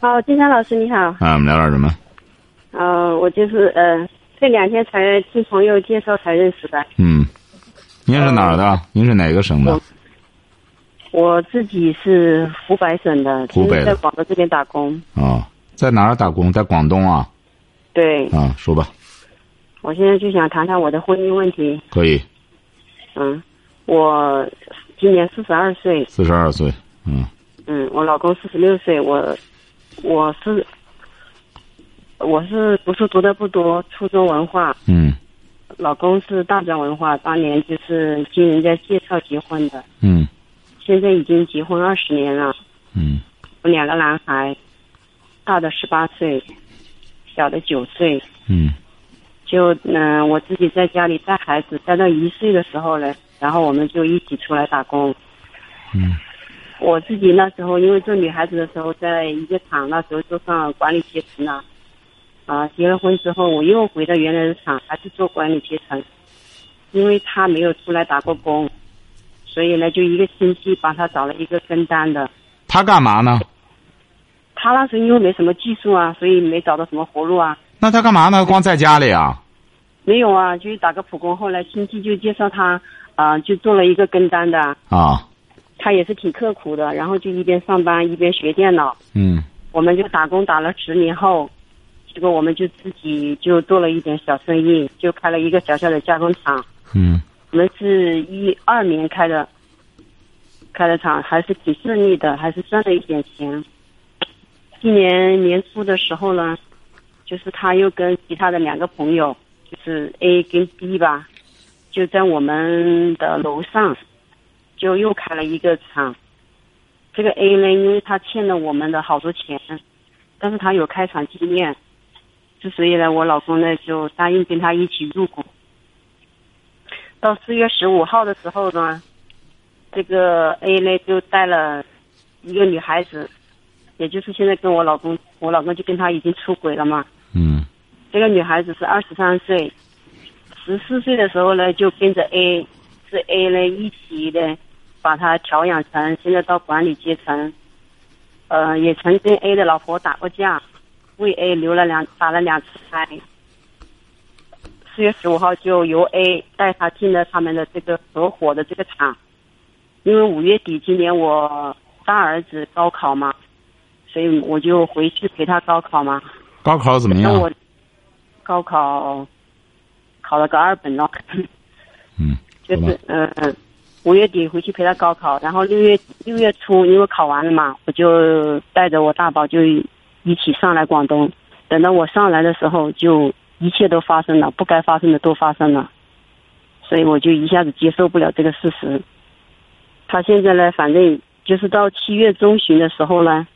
好，金山老师你好。啊，我们聊点什么？呃，我就是呃，这两天才听朋友介绍才认识的。嗯，您是哪儿的？您是哪个省的？我自己是湖北省的，湖北在广州这边打工。啊、在哪儿打工？在广东啊。对，啊，说吧，我现在就想谈谈我的婚姻问题。可以。嗯，我今年四十二岁，四十二岁。嗯嗯，我老公四十六岁，我我是我是读书读的不多，初中文化，嗯。老公是大专文化，当年就是经人家介绍结婚的，嗯。现在已经结婚二十年了。嗯。我两个男孩，大的十八岁，小的九岁。嗯。就嗯、呃我自己在家里带孩子，带到一岁的时候呢，然后我们就一起出来打工。嗯我自己那时候因为做女孩子的时候，在一个厂，那时候做上管理阶层了。啊，结了婚之后，我又回到原来的厂，还是做管理阶层。因为他没有出来打过工，所以呢，就一个星期帮他找了一个跟单的。他干嘛呢？他那时候因为没什么技术啊，所以没找到什么活路啊。那他干嘛呢？光在家里啊？没有啊，就是打个普工。后来亲戚就介绍他，啊、就做了一个跟单的。啊，他也是挺刻苦的，然后就一边上班一边学电脑。嗯我们就打工打了十年后，结果我们就自己就做了一点小生意，就开了一个小小的加工厂。嗯我们是一二年开的，开的厂还是挺顺利的，还是赚了一点钱。今年年初的时候呢，就是他又跟其他的两个朋友，就是 A 跟 B 吧，就在我们的楼上，就又开了一个厂。这个 A 呢，因为他欠了我们的好多钱，但是他有开厂经验，之所以呢，我老公呢就答应跟他一起入股。到四月十五号的时候呢，这个 A 呢就带了一个女孩子，也就是现在跟我老公，我老公就跟他已经出轨了嘛。嗯这个女孩子是二十三岁，十四岁的时候呢就跟着 A，是 A 呢一起的把他调养成现在到管理阶层，呃，也曾跟 A 的老婆打过架，为 A 留了两打了两次胎。四月十五号就由 A 带他进了他们的这个合伙的这个厂，因为五月底今年我大儿子高考嘛，所以我就回去陪他高考嘛。高考怎么样？那我高考考了个二本了，嗯，就是嗯，五月底回去陪他高考，然后六月六月初因为考完了嘛，我就带着我大宝就一起上来广东。等到我上来的时候，就一切都发生了，不该发生的都发生了，所以我就一下子接受不了这个事实。他现在呢，反正就是到七月中旬的时候呢，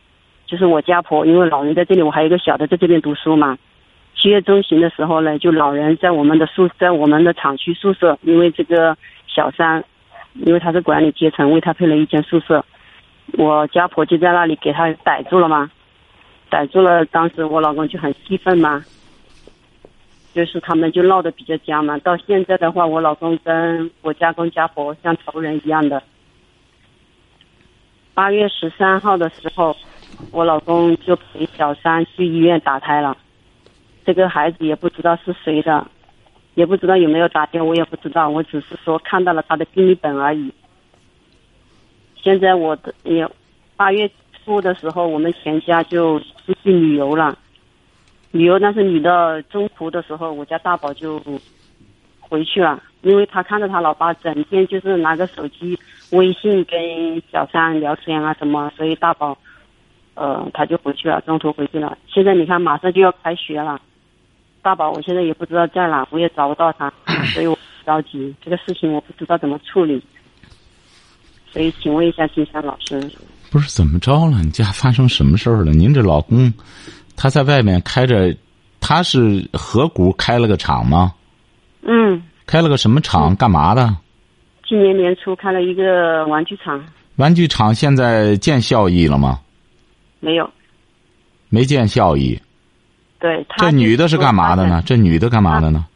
就是我家婆，因为老人在这里，我还有一个小的在这边读书嘛。七月中旬的时候呢，就老人在我们的宿，在我们的厂区宿舍，因为这个小三，因为他是管理阶层，为他配了一间宿舍，我家婆就在那里给他逮住了嘛，逮住了，当时我老公就很气愤嘛，就是他们就闹得比较僵嘛。到现在的话，我老公跟我家公家婆像仇人一样的。八月十三号的时候，我老公就陪小三去医院打胎了。这个孩子也不知道是谁的，也不知道有没有打掉，我也不知道，我只是说看到了他的病历本而已。现在我的也八月初的时候，我们全家就出去旅游了。旅游，但是旅到中途的时候，我家大宝就回去了，因为他看到他老爸整天就是拿个手机微信跟小三聊天啊什么，所以大宝，呃，他就回去了，中途回去了。现在你看，马上就要开学了，大宝我现在也不知道在哪，我也找不到他，所以我着急，这个事情我不知道怎么处理，所以请问一下金山老师，不是怎么着了？你家发生什么事儿了？您这老公，他在外面开着，他是合谷开了个厂吗？嗯，开了个什么厂？干嘛的？今年年初开了一个玩具厂，玩具厂现在见效益了吗？没有。没见效益。对，他这女的是干嘛的呢？这女的干嘛的呢？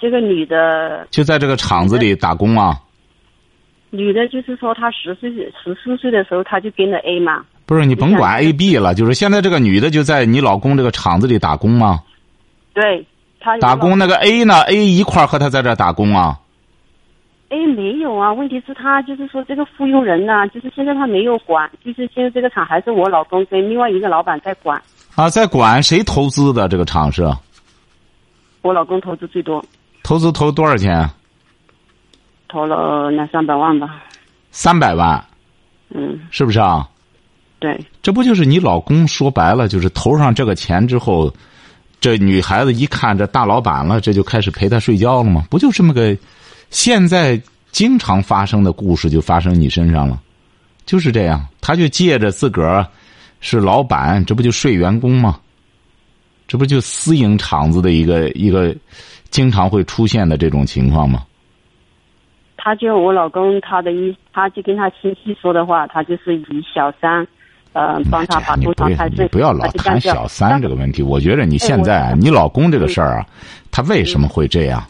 这个女的，就在这个厂子里打工啊？女的就是说她十岁十四岁的时候，她就跟着 A 嘛。不是，你甭管 A、B 了，就是现在这个女的就在你老公这个厂子里打工吗？对，她打工那个 A 呢？A 一块儿和他在这儿打工啊？A 没有啊，问题是他就是说这个雇佣人呐、就是现在他没有管，就是现在这个厂还是我老公跟另外一个老板在管，啊，在管谁投资的这个厂是？我老公投资最多，投资投多少钱？投了两三百万吧。三百万，嗯，是不是啊？对，这不就是你老公说白了，就是投上这个钱之后，这女孩子一看这大老板了，这就开始陪他睡觉了吗？不就这么个现在经常发生的故事就发生你身上了，就是这样，他就借着自个儿是老板，这不就睡员工吗？这不就私营厂子的一个一个经常会出现的这种情况吗？他就我老公他的意，他就跟他亲戚说的话，他就是以小三，呃，帮他把你不要工厂开你不要老谈小三这个。问题。我觉得你现在哎你老公这个事儿啊，他为什么会这样？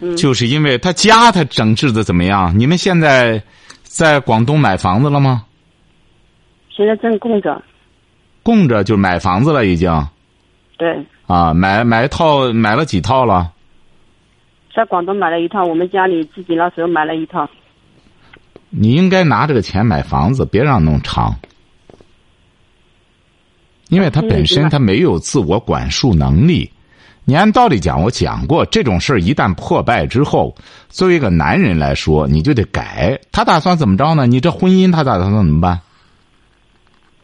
嗯就是因为他家他整治的怎么样？你们现在在广东买房子了吗？现在正供着，供着就买房子了，已经对，啊，买买一套买了几套了？在广东买了一套，我们家里自己那时候买了一套。你应该拿这个钱买房子，别让弄长。因为他本身他没有自我管束能力。你按道理讲，我讲过，这种事儿一旦破败之后，作为一个男人来说，你就得改。他打算怎么着呢？你这婚姻他打算怎么办？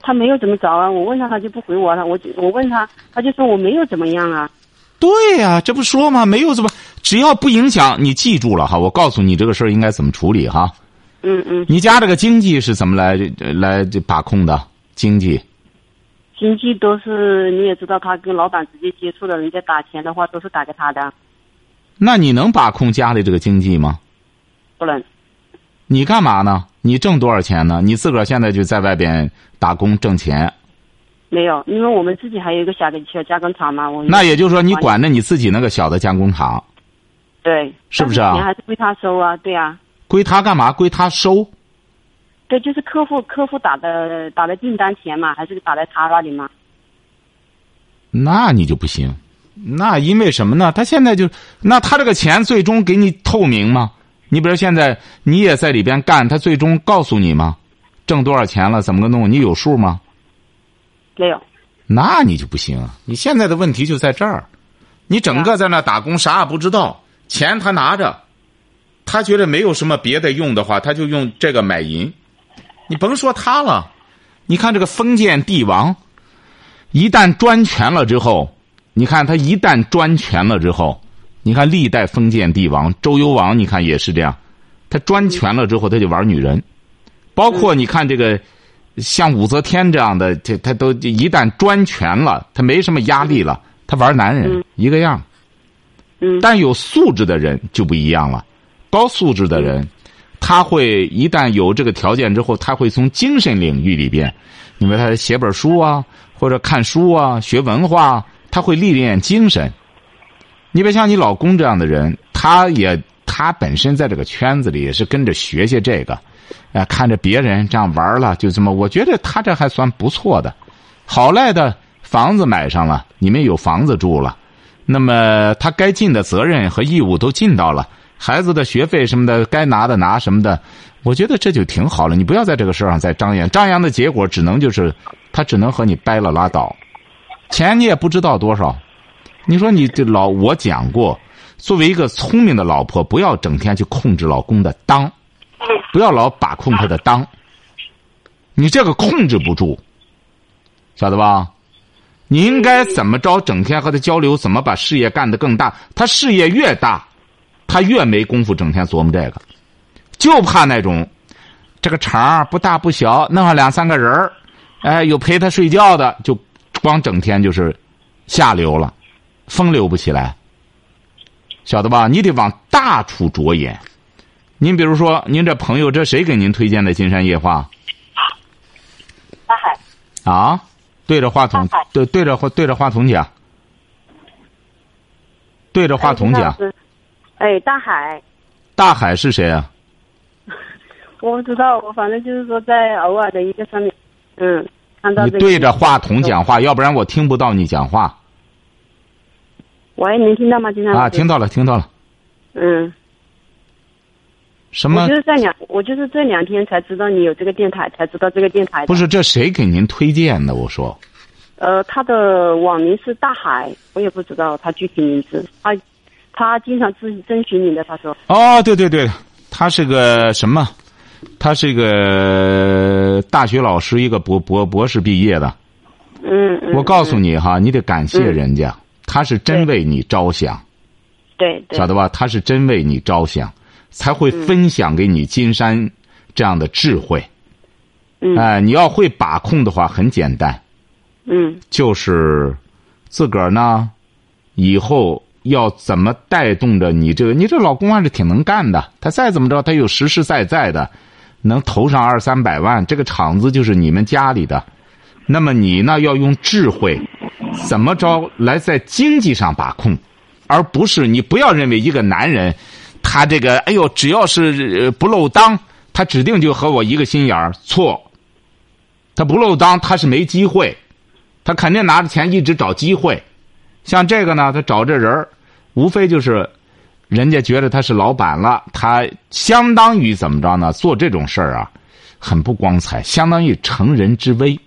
他没有怎么着啊，我问他他就不回我了，我就我问他，他就说我没有怎么样啊。对呀、这不说吗？没有怎么，只要不影响，你记住了哈。我告诉你这个事儿应该怎么处理哈。嗯嗯，你家这个经济是怎么来来把控的？经济经济都是你也知道，他跟老板直接接触的，人家打钱的话都是打给他的，那你能把控家里这个经济吗？不能。你干嘛呢？你挣多少钱呢？你自个儿现在就在外边打工挣钱，没有，因为我们自己还有一个小的小加工厂嘛，我那也就是说你管着你自己那个小的加工厂，对，是不是啊但钱还是归他收啊，对啊，归他干嘛？归他收。对，就是客户客户打的打的订单钱嘛，还是打在他那里嘛。那你就不行，那因为什么呢？他现在就那他这个钱最终给你透明吗？你比如现在你也在里边干，他最终告诉你吗？挣多少钱了？怎么个弄？你有数吗？没有，那你就不行啊！你现在的问题就在这儿，你整个在那打工，啥也不知道，钱他拿着，他觉得没有什么别的用的话，他就用这个买银。你甭说他了，你看这个封建帝王，一旦专权了之后，你看他一旦专权了之后，你看历代封建帝王，周幽王，你看也是这样，他专权了之后，他就玩女人，包括你看这个。像武则天这样的，这他都一旦专权了，他没什么压力了，他玩男人、嗯一个样。嗯，但有素质的人就不一样了，高素质的人，他会一旦有这个条件之后，他会从精神领域里边，因为他写本书啊，或者看书啊，学文化，他会历练精神。你别像你老公这样的人，他也他本身在这个圈子里也是跟着学学这个。哎，看着别人这样玩了，就这么，我觉得他这还算不错的。好赖的房子买上了，你们有房子住了，那么他该尽的责任和义务都尽到了，孩子的学费什么的该拿的拿什么的，我觉得这就挺好了。你不要在这个事上再张扬，张扬的结果只能就是他只能和你掰了拉倒，钱你也不知道多少。你说你这老我讲过，作为一个聪明的老婆，不要整天去控制老公的当。不要老把控他的当，你这个控制不住，晓得吧？你应该怎么着？整天和他交流，怎么把事业干得更大？他事业越大，他越没工夫整天琢磨这个，就怕那种这个厂不大不小，弄上两三个人儿，哎，有陪他睡觉的，就光整天就是下流了，风流不起来，晓得吧？你得往大处着眼。您比如说，您这朋友，这谁给您推荐的《金山夜话》？大海。啊，对着话筒，对对着对着话筒讲，对着话筒讲。哎，大海。大海是谁啊？我不知道，我反正就是说在偶尔的一个上面，嗯，看到。你对着话筒讲话，要不然我听不到你讲话。喂，能听到吗？金山啊，听到了，听到了。嗯。什么？我就是这两，我就是这两天才知道你有这个电台，才知道这个电台。不是，这谁给您推荐的？我说。呃，他的网名是大海，我也不知道他具体名字。他他经常咨咨询你的，他说。哦，对对对，他是个什么？他是一个大学老师，一个博博博士毕业的。嗯嗯。我告诉你哈，你得感谢人家，他是真为你着想。对对。晓得吧？他是真为你着想，才会分享给你金山这样的智慧。嗯。哎，你要会把控的话，很简单。嗯。就是自个儿呢，以后要怎么带动着你这个？你这老公还是挺能干的。他再怎么着，他有实实在在的。能投上二三百万，这个厂子就是你们家里的。那么你呢，要用智慧，怎么着来在经济上把控，而不是你不要认为一个男人，他这个哎呦，只要是不漏当，他指定就和我一个心眼儿。错，他不漏当，他是没机会，他肯定拿着钱一直找机会。像这个呢，他找这人无非就是。人家觉得他是老板了，他相当于怎么着呢？做这种事儿啊，很不光彩，相当于乘人之危，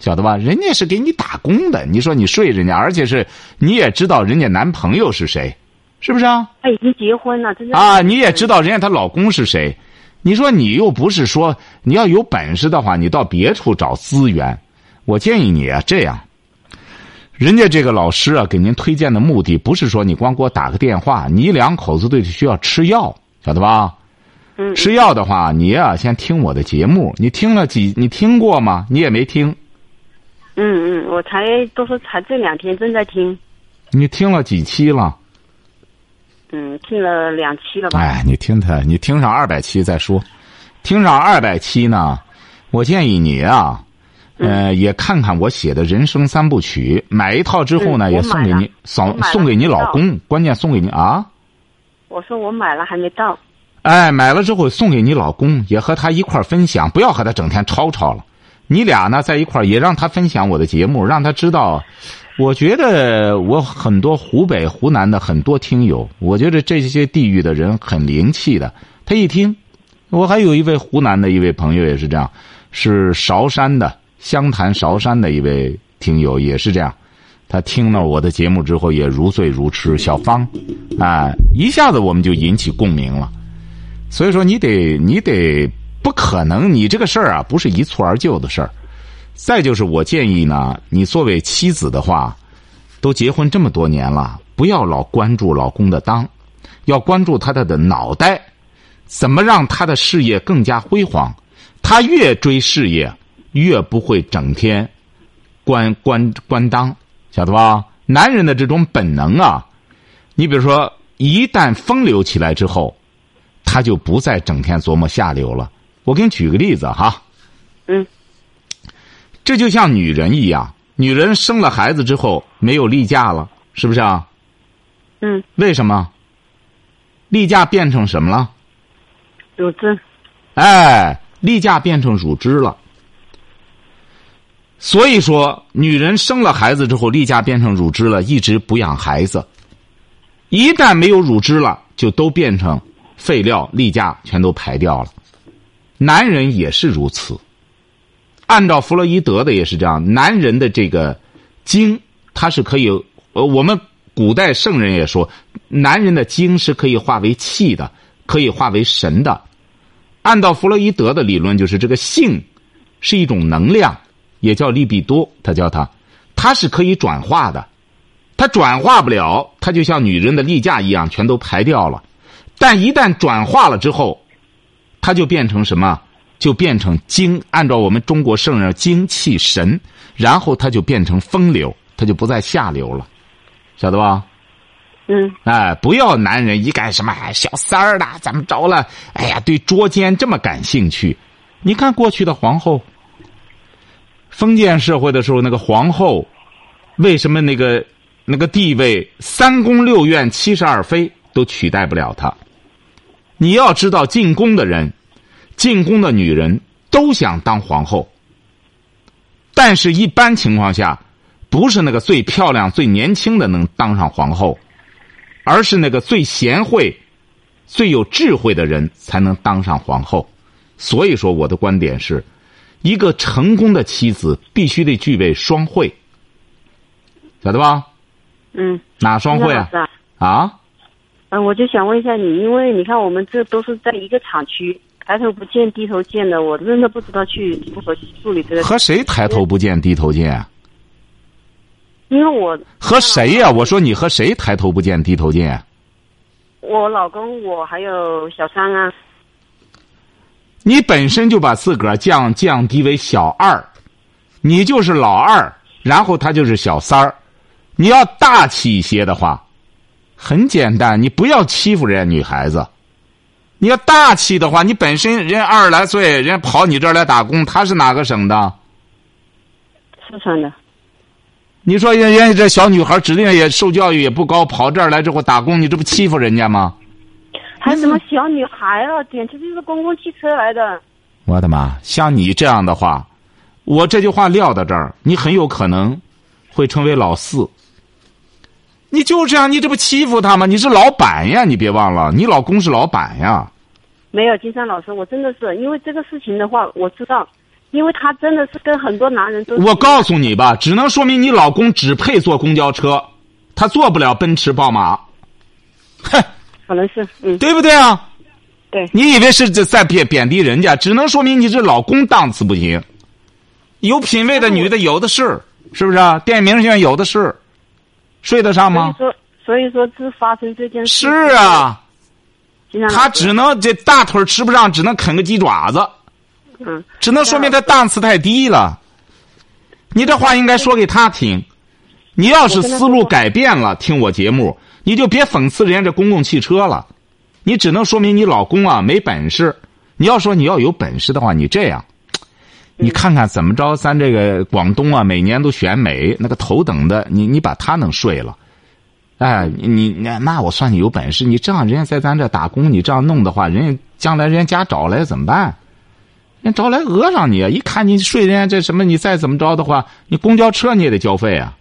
晓得吧？人家是给你打工的，你说你睡人家，而且是你也知道人家男朋友是谁，是不是啊？他已经结婚了，真的啊！你也知道人家她老公是谁，你说你又不是说你要有本事的话，你到别处找资源。我建议你啊，这样。人家这个老师啊，给您推荐的目的不是说你光给我打个电话，你两口子对需要吃药，晓得吧？嗯。吃药的话，你呀先听我的节目，你听了几？你听过吗？你也没听。嗯嗯，我才都是才这两天正在听。你听了几期了？嗯，听了两期了吧。哎，你听他，你听上二百期再说。听上二百期呢，我建议你啊。呃，也看看我写的人生三部曲，买一套之后呢，也送给你，送送给你老公，关键送给你啊。我说我买了还没到。哎，买了之后送给你老公，也和他一块分享，不要和他整天吵吵了。你俩呢在一块也让他分享我的节目，让他知道。我觉得我很多湖北、湖南的很多听友，我觉得这些地域的人很灵气的。他一听，我还有一位湖南的一位朋友也是这样，是韶山的。湘潭韶山的一位听友也是这样，他听了我的节目之后也如醉如痴。小芳，啊，一下子我们就引起共鸣了。所以说，你得，你得，不可能，你这个事儿啊，不是一蹴而就的事儿。再就是，我建议呢，你作为妻子的话，都结婚这么多年了，不要老关注老公的当，要关注他的的脑袋，怎么让他的事业更加辉煌？他越追事业。越不会整天关关关当，晓得吧？男人的这种本能啊，你比如说，一旦风流起来之后，他就不再整天琢磨下流了。我给你举个例子哈，嗯，这就像女人一样，女人生了孩子之后没有例假了，是不是啊？嗯，为什么？例假变成什么了？乳汁。哎，例假变成乳汁了。所以说，女人生了孩子之后，例假变成乳汁了，一直不养孩子。一旦没有乳汁了，就都变成废料，例假全都排掉了。男人也是如此。按照弗洛伊德的也是这样，男人的这个精，它是可以，呃，我们古代圣人也说，男人的精是可以化为气的，可以化为神的。按照弗洛伊德的理论，就是这个性是一种能量。也叫利比多，他叫他，他是可以转化的，他转化不了，他就像女人的例假一样，全都排掉了。但一旦转化了之后，他就变成什么？就变成精，按照我们中国圣人精气神，然后他就变成风流，他就不再下流了，晓得吧？嗯哎，不要男人一干什么哎小三儿的怎么着了？哎呀，对捉奸这么感兴趣。你看过去的皇后，封建社会的时候，那个皇后为什么那个那个地位三宫六院七十二妃都取代不了她？你要知道，进宫的人，进宫的女人都想当皇后，但是一般情况下，不是那个最漂亮、最年轻的能当上皇后。而是那个最贤惠、最有智慧的人才能当上皇后。所以说，我的观点是，一个成功的妻子必须得具备双慧，晓得吧？嗯。哪双慧啊？啊？嗯，我就想问一下你，因为你看我们这都是在一个厂区，抬头不见低头见的，我真的不知道去如何去处理这个。和谁抬头不见低头见？因为我和谁呀？我说你和谁抬头不见低头见？我老公，我还有小三啊。你本身就把自个儿降降低为小二，你就是老二，然后他就是小三儿。你要大气一些的话，很简单，你不要欺负人家女孩子。你要大气的话，你本身人家二十来岁，人家跑你这儿来打工，他是哪个省的？四川的。你说人人家这小女孩指定也受教育也不高，跑这儿来之后打工，你这不欺负人家吗？还什么小女孩啊，简直就是公共汽车来的。我的妈！像你这样的话，我这句话撂到这儿，你很有可能会成为老四。你就这样，你这不欺负他吗？你是老板呀，你别忘了，你老公是老板呀。没有，金山老师，我真的是因为这个事情的话，我知道。因为他真的是跟很多男人都。我告诉你吧，只能说明你老公只配坐公交车，他坐不了奔驰、宝马。哼，可能是，嗯，对不对啊？对。你以为是在贬贬低人家？只能说明你这老公档次不行。有品位的女的有的是，是不是啊？电影明星有的是，睡得上吗？所以说，所以说，这发生这件事。是啊。他只能这大腿吃不上，只能啃个鸡爪子。嗯，只能说明他档次太低了。你这话应该说给他听。你要是思路改变了，听我节目，你就别讽刺人家这公共汽车了。你只能说明你老公啊没本事。你要说你要有本事的话，你这样，你看看怎么着？咱这个广东啊，每年都选美，那个头等的，你你把他弄睡了，哎，你那那我算你有本事。你这样人家在咱这打工，你这样弄的话，人家将来人家家找来怎么办？人找来讹上你，一看你睡人家这什么，你再怎么着的话，你公交车你也得交费啊，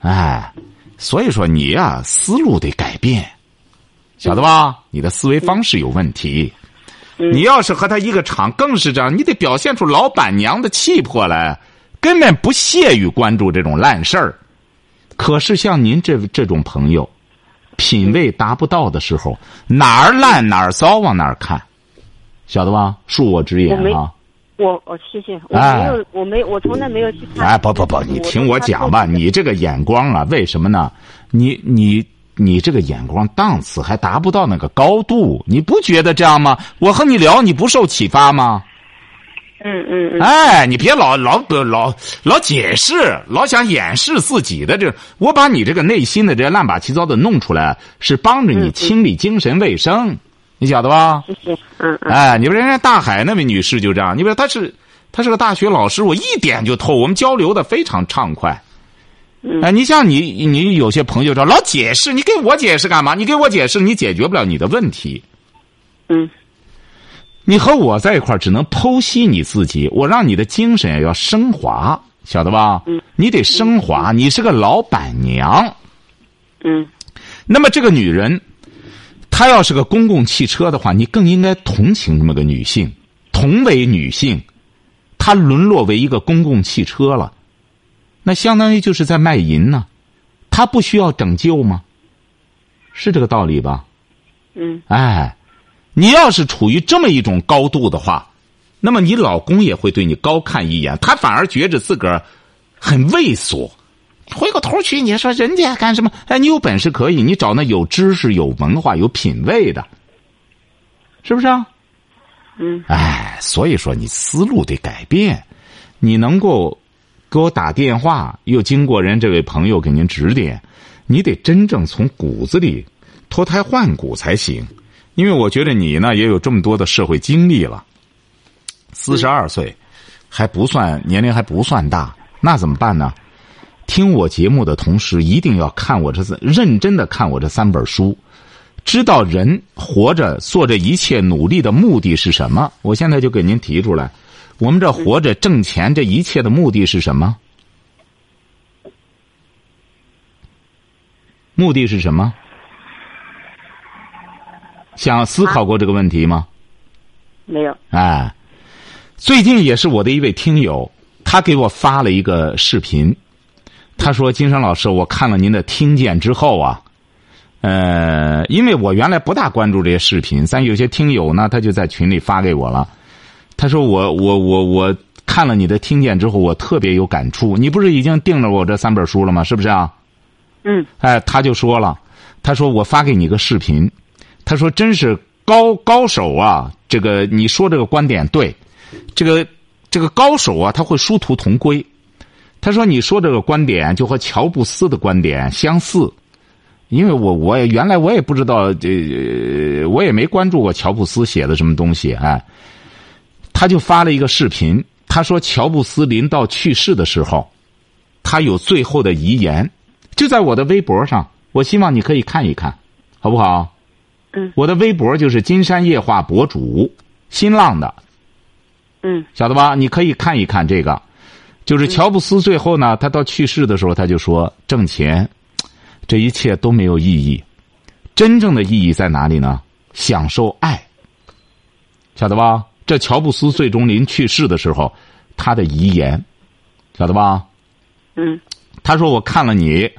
哎，所以说你呀思路得改变，晓得吧？你的思维方式有问题。你要是和他一个厂，更是这样，你得表现出老板娘的气魄来，根本不屑于关注这种烂事儿。可是像您这这种朋友，品味达不到的时候，哪儿烂哪儿糟往哪儿看。晓得吧？恕我直言啊！我我谢谢，我没有，我没，我从来没有去看。哎，不不不，你听我讲吧，你这个眼光啊，为什么呢？你你你这个眼光档次还达不到那个高度，你不觉得这样吗？我和你聊，你不受启发吗？嗯嗯嗯。哎，你别老老老老解释，老想掩饰自己的这，我把你这个内心的这乱八七糟的弄出来，是帮着你清理精神卫生。你晓得吧？谢谢，嗯嗯。哎，你说人家大海那位女士就这样，你说她是，她是个大学老师，我一点就透，我们交流的非常畅快。哎，你像你，你有些朋友说老解释，你给我解释干嘛？你给我解释，你解决不了你的问题。嗯。你和我在一块儿，只能剖析你自己，我让你的精神要升华，晓得吧？嗯。你得升华，你是个老板娘。嗯。那么这个女人。她要是个公共汽车的话，你更应该同情这么个女性。同为女性，她沦落为一个公共汽车了，那相当于就是在卖淫呢。他不需要拯救吗？是这个道理吧？嗯。哎，你要是处于这么一种高度的话，那么你老公也会对你高看一眼，他反而觉着自个儿很猥琐。回过头去，你说人家干什么？哎，你有本事可以，你找那有知识、有文化、有品位的，是不是啊？嗯哎，所以说你思路得改变，你能够给我打电话，又经过人这位朋友给您指点，你得真正从骨子里脱胎换骨才行。因为我觉得你呢也有这么多的社会经历了，四十二岁还不算年龄还不算大，那怎么办呢？听我节目的同时，一定要看我这三认真的看我这三本书，知道人活着做这一切努力的目的是什么。我现在就给您提出来，我们这活着挣钱，这一切的目的是什么？目的是什么？想思考过这个问题吗？没有。哎，最近也是我的一位听友，他给我发了一个视频。他说：“金山老师，我看了您的听见之后啊，呃，因为我原来不大关注这些视频，但有些听友呢，他就在群里发给我了。他说我我我我看了你的听见之后，我特别有感触。你不是已经订了我这三本书了吗？是不是啊？嗯哎，他就说了，他说我发给你个视频，他说真是高高手啊！这个你说这个观点对，这个这个高手啊，他会殊途同归。他说你说这个观点就和乔布斯的观点相似，因为我我也原来我也不知道，这我也没关注过乔布斯写的什么东西，哎，他就发了一个视频，他说乔布斯临到去世的时候，他有最后的遗言。就在我的微博上，我希望你可以看一看，好不好？嗯我的微博就是金山夜话博主，新浪的，嗯晓得吧？你可以看一看这个，就是乔布斯最后呢，他到去世的时候，他就说挣钱，这一切都没有意义，真正的意义在哪里呢？享受爱，晓得吧？这乔布斯最终临去世的时候，他的遗言，晓得吧？嗯他说：“我看了你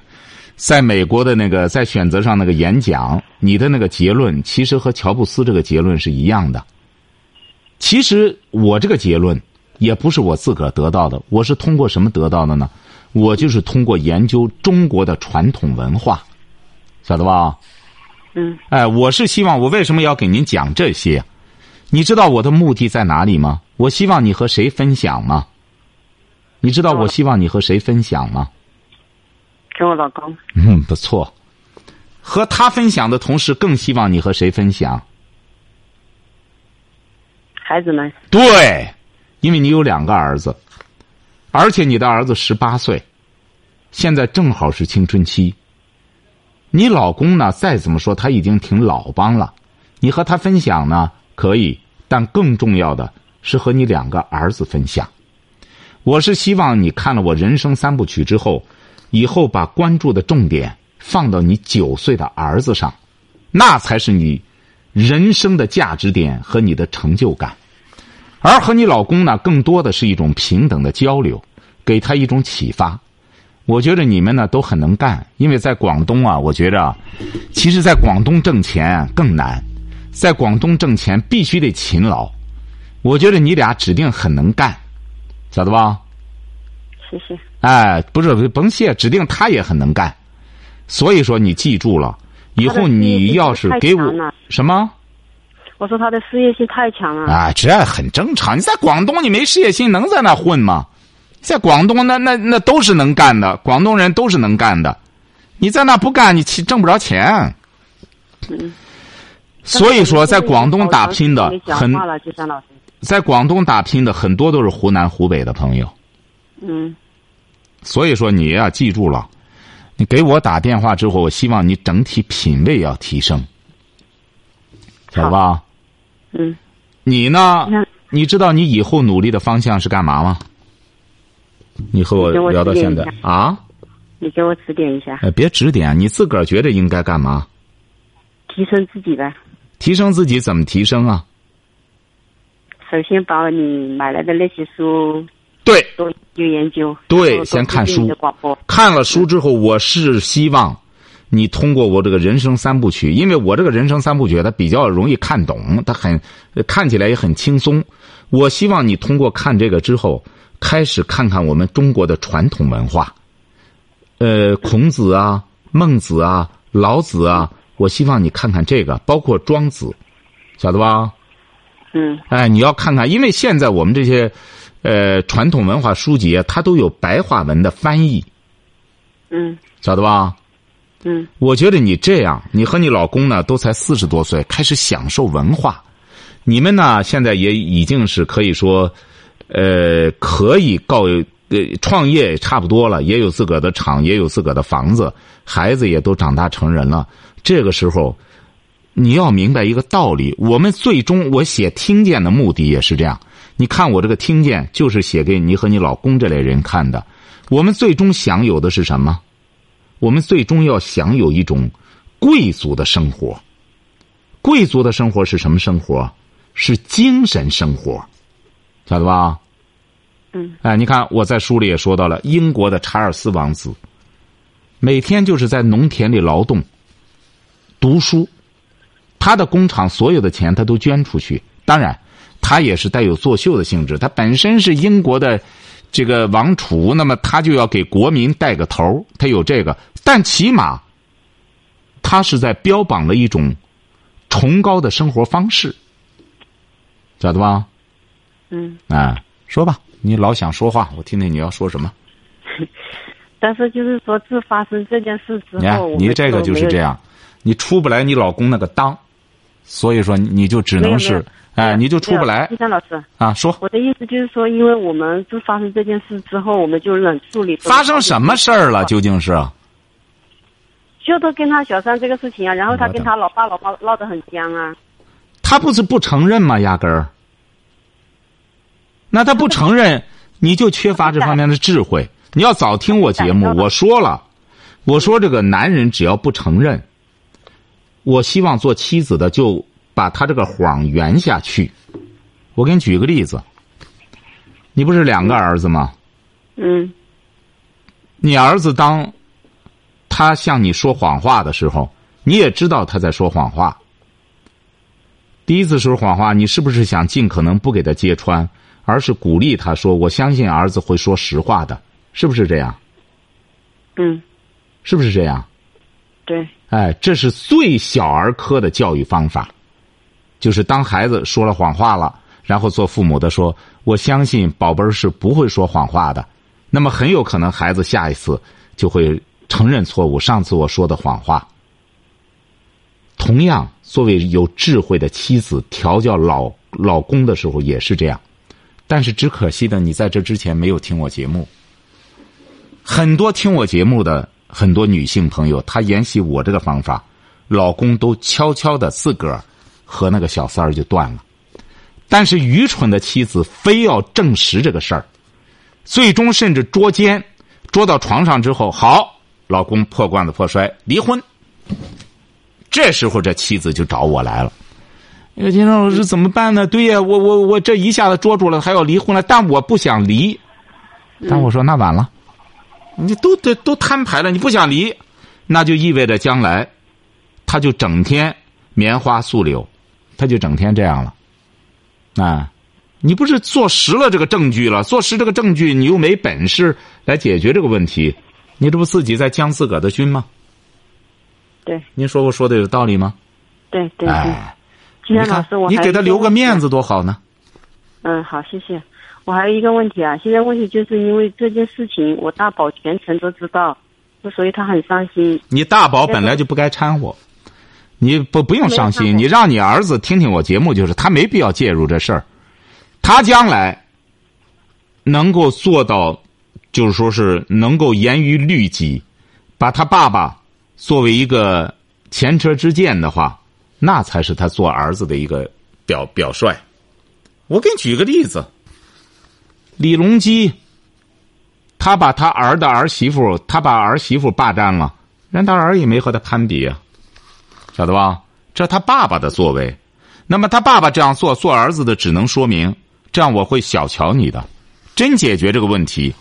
在美国的那个在选择上那个演讲，你的那个结论其实和乔布斯这个结论是一样的。其实我这个结论也不是我自个儿得到的，我是通过什么得到的呢？我就是通过研究中国的传统文化，晓得吧？嗯哎，我是希望我为什么要给您讲这些？你知道我的目的在哪里吗？我希望你和谁分享吗？你知道我希望你和谁分享吗？”跟我老公。嗯，不错。和他分享的同时，更希望你和谁分享？孩子们。对，因为你有两个儿子，而且你的儿子十八岁，现在正好是青春期。你老公呢？再怎么说，他已经挺老帮了。你和他分享呢，可以，但更重要的是和你两个儿子分享。我是希望你看了我人生三部曲之后，以后把关注的重点放到你九岁的儿子上，那才是你人生的价值点和你的成就感。而和你老公呢，更多的是一种平等的交流，给他一种启发。我觉得你们呢都很能干，因为在广东啊，我觉着，其实，在广东挣钱更难，在广东挣钱必须得勤劳。我觉得你俩指定很能干，晓得吧？谢谢。哎，不是，甭谢，指定他也很能干。所以说，你记住了，以后你要是给我什么我说他的事业心太强了。啊，这很正常。你在广东，你没事业心，能在那混吗？在广东，那那那都是能干的，广东人都是能干的。你在那不干，你其挣不着钱。嗯。所以说，在广东打拼的很。在广东打拼的很多都是湖南、湖北的朋友。嗯所以说，你呀、记住了，你给我打电话之后，我希望你整体品味要提升，晓得吧？嗯，你呢？你知道你以后努力的方向是干嘛吗？你和我聊到现在啊？你给我指点一下，哎，别指点，你自个儿觉得应该干嘛？提升自己呗。提升自己怎么提升啊？首先把你买来的那些书对，多研究研究。对先看书。看了书之后，我是希望你通过我这个人生三部曲，因为我这个人生三部曲它比较容易看懂，它很看起来也很轻松。我希望你通过看这个之后，开始看看我们中国的传统文化，呃，孔子啊、孟子啊、老子啊，我希望你看看这个，包括庄子，晓得吧？嗯哎，你要看看，因为现在我们这些，呃，传统文化书籍啊，它都有白话文的翻译，嗯晓得吧？嗯我觉得你这样，你和你老公呢都才四十多岁，开始享受文化。你们呢现在也已经是可以说，呃，可以告呃创业也差不多了，也有自个儿的厂，也有自个儿的房子，孩子也都长大成人了。这个时候，你要明白一个道理：我们最终我写听见的目的也是这样。你看我这个听见，就是写给你和你老公这类人看的。我们最终享有的是什么？我们最终要享有一种贵族的生活。贵族的生活是什么生活？是精神生活，晓得吧？嗯哎，你看我在书里也说到了，英国的查尔斯王子，每天就是在农田里劳动、读书，他的工厂所有的钱他都捐出去。当然，他也是带有作秀的性质，他本身是英国的这个王储，那么他就要给国民带个头，他有这个，但起码他是在标榜了一种崇高的生活方式，晓得吧？嗯，啊，说吧，你老想说话，我听听你要说什么。但是就是说，自发生这件事之你看后，我，你这个就是这样，你出不来你老公那个当，所以说你就只能是哎，你就出不来金山老师，啊。说我的意思就是说，因为我们就发生这件事之后，我们就冷处理。发生什么事儿了？究竟是就都跟他小三这个事情啊，然后他跟他老爸老妈闹得很僵啊。他不是不承认吗？压根儿，那他不承认，你就缺乏这方面的智慧。你要早听我节目，我说了，我说这个男人只要不承认，我希望做妻子的就把他这个谎圆下去。我给你举个例子，你不是两个儿子吗？嗯你儿子当他向你说谎话的时候，你也知道他在说谎话。第一次说谎话，你是不是想尽可能不给他揭穿，而是鼓励他说：“我相信儿子会说实话的，是不是这样？嗯，是不是这样？”对，哎，这是最小儿科的教育方法，就是当孩子说了谎话了，然后做父母的说：“我相信宝贝儿是不会说谎话的。”那么很有可能孩子下一次就会承认错误，上次我说的谎话。同样，作为有智慧的妻子调教老老公的时候也是这样，但是只可惜的，你在这之前没有听我节目。很多听我节目的很多女性朋友，她沿袭我这个方法，老公都悄悄的自个儿和那个小三儿就断了。但是愚蠢的妻子非要证实这个事儿，最终甚至捉奸，捉到床上之后，好，老公破罐子破摔，离婚。这时候这妻子就找我来了。那个金山老师怎么办呢？对呀，我我我这一下子捉住了，还要离婚了，但我不想离。但我说那晚了，你都得都摊牌了，你不想离，那就意味着将来，他就整天棉花素柳，他就整天这样了。啊，你不是坐实了这个证据了？坐实这个证据，你又没本事来解决这个问题，你这不自己在将自个儿的军吗？对您说我说的有道理吗？对对对。哎，你看金山老师，我你给他留个面子多好呢。嗯，好，谢谢。我还有一个问题啊，现在问题就是因为这件事情，我大宝全程都知道，所以他很伤心。你大宝本来就不该掺和，你不不用伤心，你让你儿子听听我节目，就是他没必要介入这事儿，他将来能够做到，就是说是能够严于律己，把他爸爸作为一个前车之鉴的话，那才是他做儿子的一个表表率。我给你举个例子，李隆基，他把他儿的儿媳妇，他把儿媳妇霸占了，人他儿也没和他攀比啊，晓得吧？这他爸爸的作为，那么他爸爸这样做，做儿子的只能说明，这样我会小瞧你的。真解决这个问题，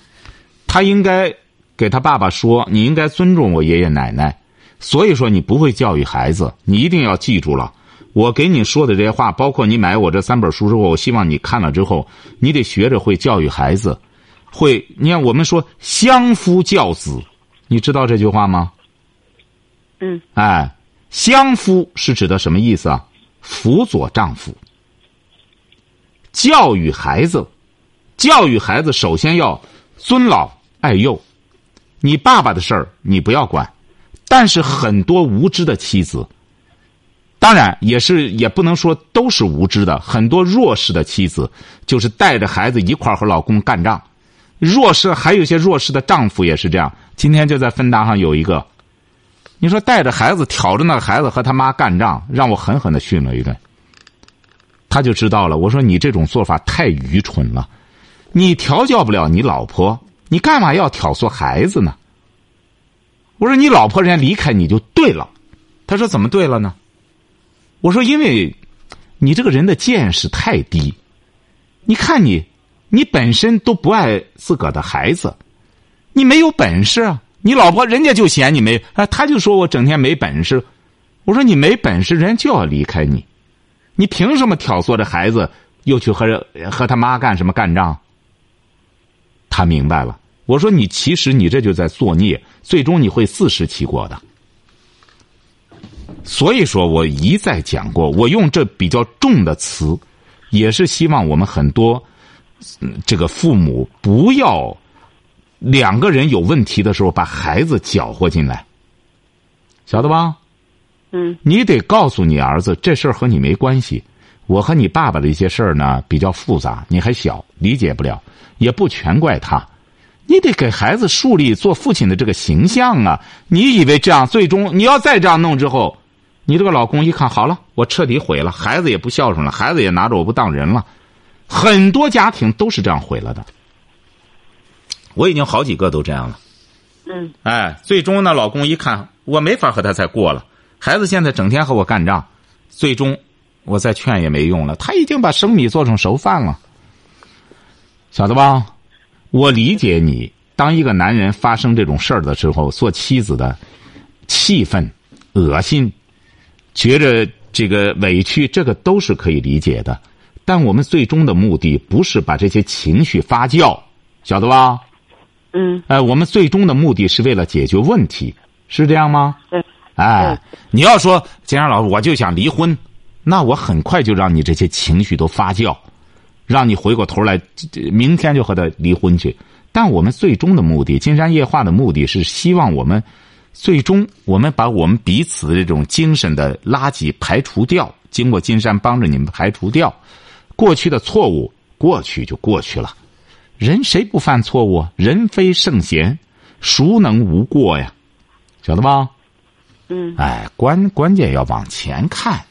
他应该给他爸爸说，你应该尊重我爷爷奶奶。所以说，你不会教育孩子，你一定要记住了。我给你说的这些话，包括你买我这三本书之后，我希望你看了之后，你得学着会教育孩子，会。你看，我们说相夫教子，你知道这句话吗？嗯哎，相夫是指的什么意思啊？辅佐丈夫。教育孩子，教育孩子首先要尊老爱幼。你爸爸的事儿你不要管，但是很多无知的妻子，当然也是也不能说都是无知的，很多弱势的妻子就是带着孩子一块和老公干仗。弱势还有一些弱势的丈夫也是这样。今天就在分达上有一个，你说带着孩子挑着那个孩子和他妈干仗，让我狠狠的训了一顿。他就知道了。我说你这种做法太愚蠢了，你调教不了你老婆。你干嘛要挑唆孩子呢？我说你老婆人家离开你就对了，他说怎么对了呢？我说因为，你这个人的见识太低，你看你，你本身都不爱自个的孩子，你没有本事啊！你老婆人家就嫌你没啊，他就说我整天没本事。我说你没本事，人家就要离开你，你凭什么挑唆着孩子又去和和他妈干什么干仗？他明白了，我说你其实你这就在作孽，最终你会自食其果的。所以说我一再讲过，我用这比较重的词，也是希望我们很多这个父母不要两个人有问题的时候把孩子搅和进来，晓得吧？嗯，你得告诉你儿子，这事儿和你没关系。我和你爸爸的一些事儿呢比较复杂，你还小，理解不了。也不全怪他，你得给孩子树立做父亲的这个形象啊！你以为这样最终你要再这样弄之后，你这个老公一看好了，我彻底毁了，孩子也不孝顺了，孩子也拿着我不当人了，很多家庭都是这样毁了的。我已经好几个都这样了。嗯。哎，最终呢，老公一看我没法和他再过了，孩子现在整天和我干仗，最终我再劝也没用了，他已经把生米做成熟饭了。晓得吧？我理解你。当一个男人发生这种事儿的时候，做妻子的气愤、恶心，觉着这个委屈，这个都是可以理解的。但我们最终的目的不是把这些情绪发酵，晓得吧？嗯。哎，我们最终的目的是为了解决问题，是这样吗？对。哎，你要说金山老师，我就想离婚，那我很快就让你这些情绪都发酵。让你回过头来，明天就和他离婚去。但我们最终的目的，金山夜话的目的是希望我们最终我们把我们彼此的这种精神的垃圾排除掉。经过金山帮着你们排除掉过去的错误，过去就过去了。人谁不犯错误？人非圣贤，孰能无过呀？晓得吧？嗯。哎，关关键要往前看。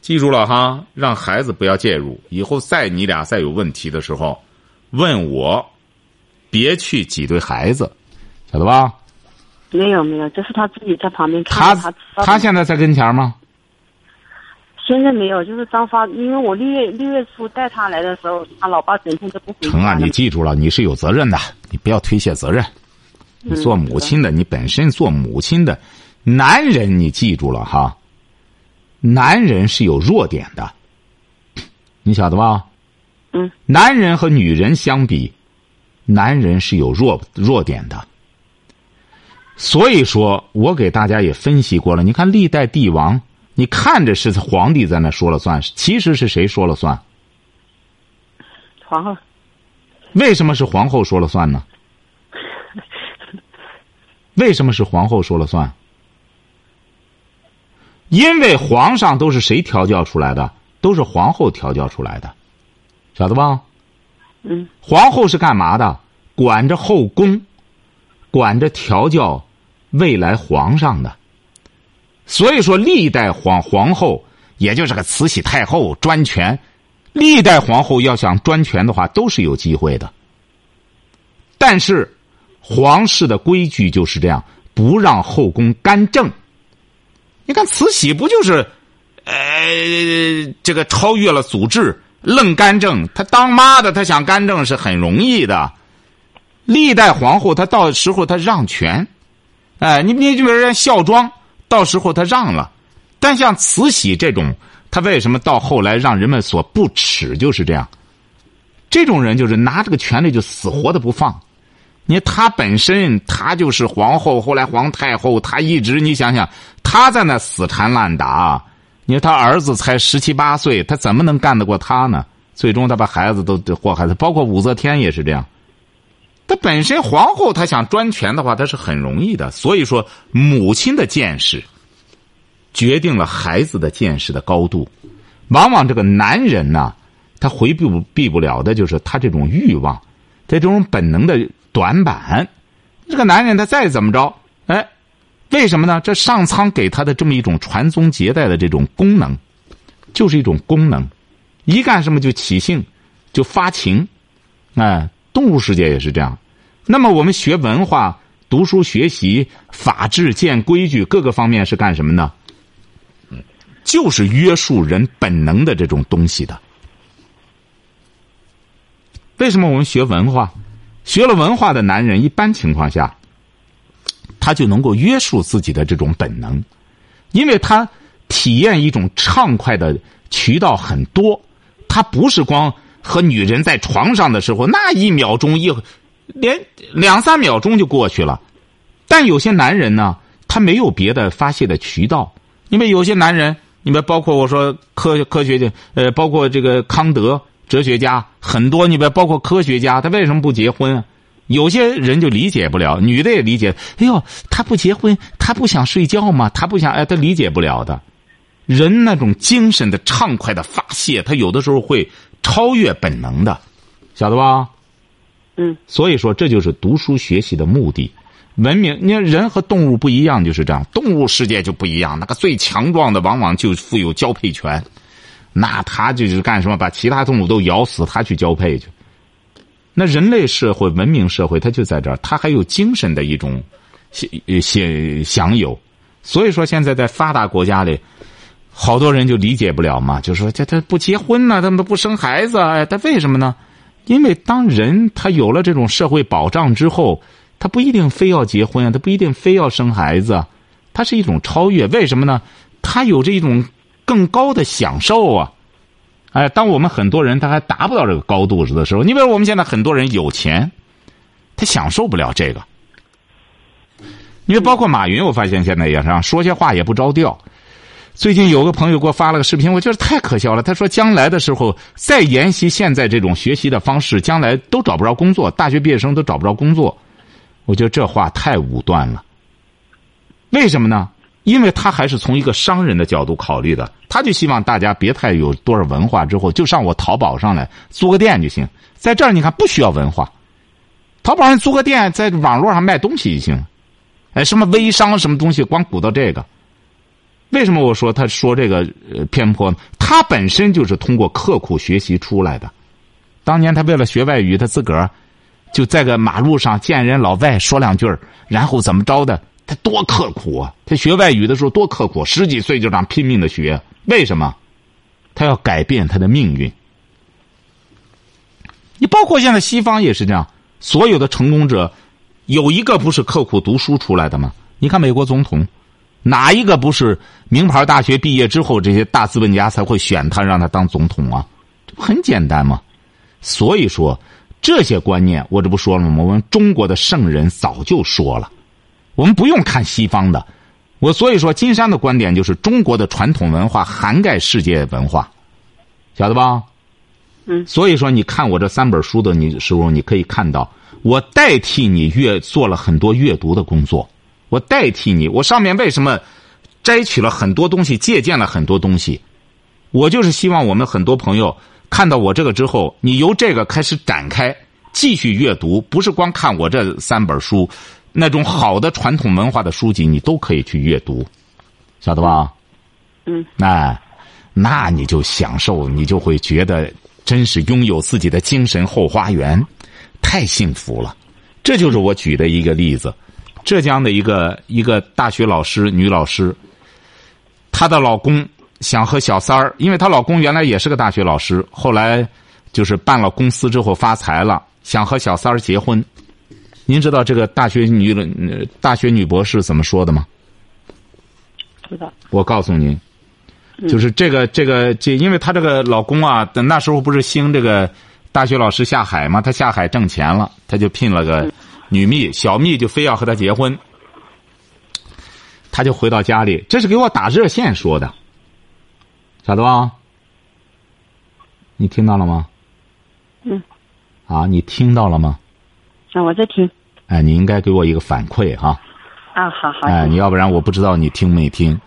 记住了哈，让孩子不要介入。以后再你俩再有问题的时候，问我，别去挤兑孩子，晓得吧？没有没有，这是他自己在旁边看。他他现在在跟前吗？现在没有，就是张发，因为我六月六月初带他来的时候，他老爸整天都不回家。成啊，你记住了，你是有责任的，你不要推卸责任。你做母亲的，你本身做母亲的，男人你记住了哈。男人是有弱点的，你晓得吧？嗯。男人和女人相比，男人是有弱弱点的。所以说我给大家也分析过了。你看历代帝王，你看着是皇帝在那说了算，其实是谁说了算？皇后。为什么是皇后说了算呢？为什么是皇后说了算？因为皇上都是谁调教出来的？都是皇后调教出来的，晓得吧？嗯。皇后是干嘛的？管着后宫，管着调教未来皇上的。所以说，历代皇皇后也就是个慈禧太后专权，历代皇后要想专权的话，都是有机会的。但是，皇室的规矩就是这样，不让后宫干政。你看慈禧不就是，呃，这个超越了祖制，愣干政。她当妈的，她想干政是很容易的。历代皇后，她到时候她让权，哎，你你就比如人孝庄，到时候她让了。但像慈禧这种，她为什么到后来让人们所不齿？就是这样，这种人就是拿这个权力就死活的不放。你她本身她就是皇后，后来皇太后，她一直你想想。她在那死缠烂打，你说她儿子才十七八岁，她怎么能干得过她呢？最终她把孩子都祸害死。包括武则天也是这样。他本身皇后，他想专权的话，他是很容易的。所以说，母亲的见识决定了孩子的见识的高度。往往这个男人呢，他回避不避不了的就是他这种欲望，他这种本能的短板。这个男人他再怎么着，哎，为什么呢？这上苍给他的这么一种传宗接代的这种功能，就是一种功能。一干什么就起性，就发情，哎。动物世界也是这样，那么我们学文化、读书、学习、法治、建规矩，各个方面是干什么呢？就是约束人本能的这种东西的。为什么我们学文化？学了文化的男人，一般情况下，他就能够约束自己的这种本能，因为他体验一种畅快的渠道很多，他不是光。和女人在床上的时候，那一秒钟一，连两三秒钟就过去了。但有些男人呢，他没有别的发泄的渠道。因为有些男人，你们包括我说科科学家，呃，包括这个康德哲学家，很多你们包括科学家，他为什么不结婚？有些人就理解不了，女的也理解。哎呦，他不结婚，他不想睡觉吗？他不想，哎，他理解不了的。人那种精神的畅快的发泄，他有的时候会。超越本能的，晓得吧？嗯。所以说，这就是读书学习的目的。文明，你看人和动物不一样，就是这样。动物世界就不一样，那个最强壮的往往就富有交配权，那他就是干什么？把其他动物都咬死，他去交配去。那人类社会、文明社会，它就在这儿，它还有精神的一种享享享有。所以说，现在在发达国家里。好多人就理解不了嘛，就说这他不结婚呢，他们不生孩子，哎，他为什么呢？因为当人他有了这种社会保障之后，他不一定非要结婚啊，他不一定非要生孩子，他是一种超越。为什么呢？他有这种更高的享受啊！哎，当我们很多人他还达不到这个高度的时候，你比如我们现在很多人有钱，他享受不了这个。因为包括马云，我发现现在也是说些话也不着调。最近有个朋友给我发了个视频，我觉得太可笑了。他说，将来的时候再沿袭现在这种学习的方式，将来都找不着工作，大学毕业生都找不着工作。我觉得这话太武断了。为什么呢？因为他还是从一个商人的角度考虑的，他就希望大家别太有多少文化，之后就上我淘宝上来租个店就行。在这儿你看不需要文化，淘宝上租个店，在网络上卖东西就行。哎，什么微商什么东西，光鼓捣这个。为什么我说他说这个偏颇呢？他本身就是通过刻苦学习出来的。当年他为了学外语，他自个儿就在个马路上见人老外说两句然后怎么着的？他多刻苦啊！他学外语的时候多刻苦，十几岁就这样拼命的学。为什么？他要改变他的命运。你包括现在西方也是这样，所有的成功者有一个不是刻苦读书出来的吗？你看美国总统。哪一个不是名牌大学毕业之后，这些大资本家才会选他，让他当总统啊？这不很简单吗？所以说，这些观念我这不说了吗？我们中国的圣人早就说了，我们不用看西方的。我所以说，金山的观点就是中国的传统文化涵盖世界文化，晓得吧？嗯。所以说，你看我这三本书的你时候，你可以看到，我代替你阅做了很多阅读的工作。我代替你，我上面为什么摘取了很多东西，借鉴了很多东西？我就是希望我们很多朋友看到我这个之后，你由这个开始展开，继续阅读，不是光看我这三本书，那种好的传统文化的书籍，你都可以去阅读，晓得吧？嗯。那那你就享受，你就会觉得真是拥有自己的精神后花园，太幸福了。这就是我举的一个例子。浙江的一个一个大学老师，女老师，她的老公想和小三儿，因为她老公原来也是个大学老师，后来就是办了公司之后发财了，想和小三儿结婚。您知道这个大学女大学女博士怎么说的吗？知道。我告诉您，就是这个这个这，因为她这个老公啊，那时候不是兴这个大学老师下海嘛，他下海挣钱了，他就聘了个。女蜜小蜜就非要和他结婚，他就回到家里，这是给我打热线说的，晓得吧？你听到了吗？嗯。啊，你听到了吗？啊，我在听。哎，你应该给我一个反馈哈。啊，好好。哎，你要不然我不知道你听没听。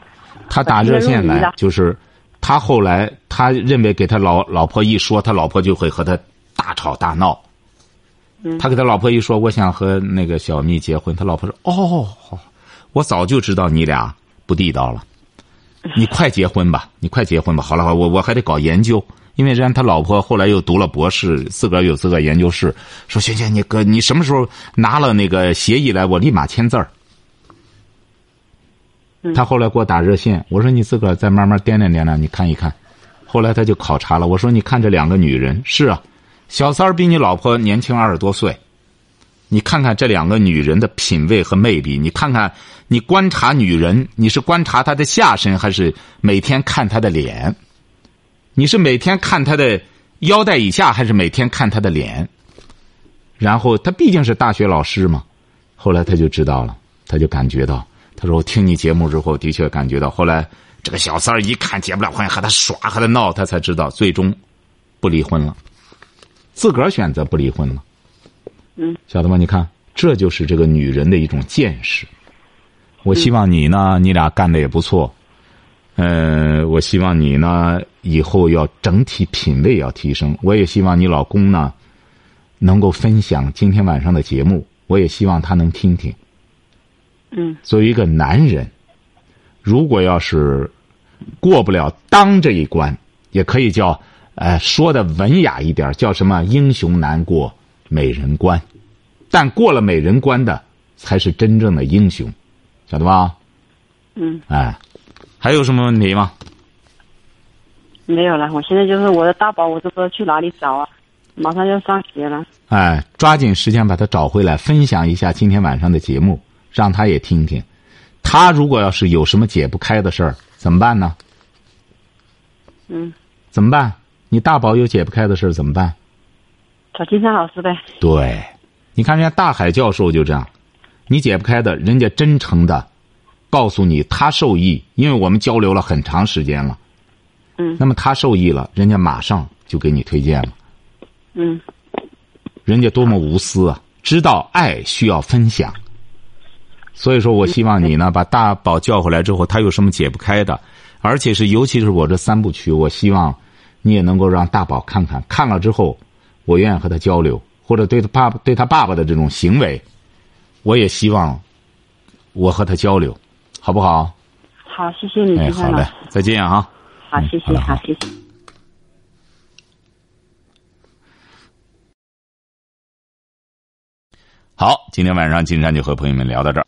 他打热线来，就是他后来他认为给他老老婆一说，他老婆就会和他大吵大闹。嗯。他给他老婆一说，我想和那个小蜜结婚，他老婆说：“哦，好，我早就知道你俩不地道了，你快结婚吧，你快结婚吧。好了，我我还得搞研究。”因为人家他老婆后来又读了博士，自个儿有自个儿研究室，说行行，你哥，你什么时候拿了那个协议来，我立马签字儿。他后来给我打热线，我说你自个儿再慢慢掂量掂量，你看一看。后来他就考察了，我说你看这两个女人，是啊，小三儿比你老婆年轻二十多岁，你看看这两个女人的品味和魅力，你看看你观察女人，你是观察她的下身，还是每天看她的脸？你是每天看她的腰带以下，还是每天看她的脸？然后他毕竟是大学老师嘛，后来他就知道了，他就感觉到，他说我听你节目之后，的确感觉到。后来这个小三儿一看结不了婚，和他耍，和他闹，他才知道，最终不离婚了，自个儿选择不离婚了。嗯，晓得吗？你看，这就是这个女人的一种见识。我希望你呢，你俩干的也不错。呃，我希望你呢以后要整体品味要提升。我也希望你老公呢能够分享今天晚上的节目，我也希望他能听听。嗯。作为一个男人，如果要是过不了当这一关，也可以叫呃说的文雅一点，叫什么英雄难过美人关。但过了美人关的，才是真正的英雄，晓得吧？嗯。哎。还有什么问题吗？没有了，我现在就是我的大宝，我都不知道去哪里找啊，马上要上学了。哎，抓紧时间把他找回来，分享一下今天晚上的节目，让他也听听。他如果要是有什么解不开的事儿，怎么办呢？嗯。怎么办？你大宝有解不开的事儿怎么办？找金山老师呗。对，你看人家大海教授就这样，你解不开的，人家真诚的。告诉你，他受益，因为我们交流了很长时间了。嗯。那么他受益了，人家马上就给你推荐了。嗯。人家多么无私啊！知道爱需要分享。所以说我希望你呢，把大宝叫回来之后，他有什么解不开的，而且是尤其是我这三部曲，我希望你也能够让大宝看看。看了之后，我愿意和他交流，或者对他爸爸对他爸爸的这种行为，我也希望我和他交流。好不好？好，谢谢你，哎，好嘞，再见啊！好，谢谢，好，谢谢。好，今天晚上金山就和朋友们聊到这儿。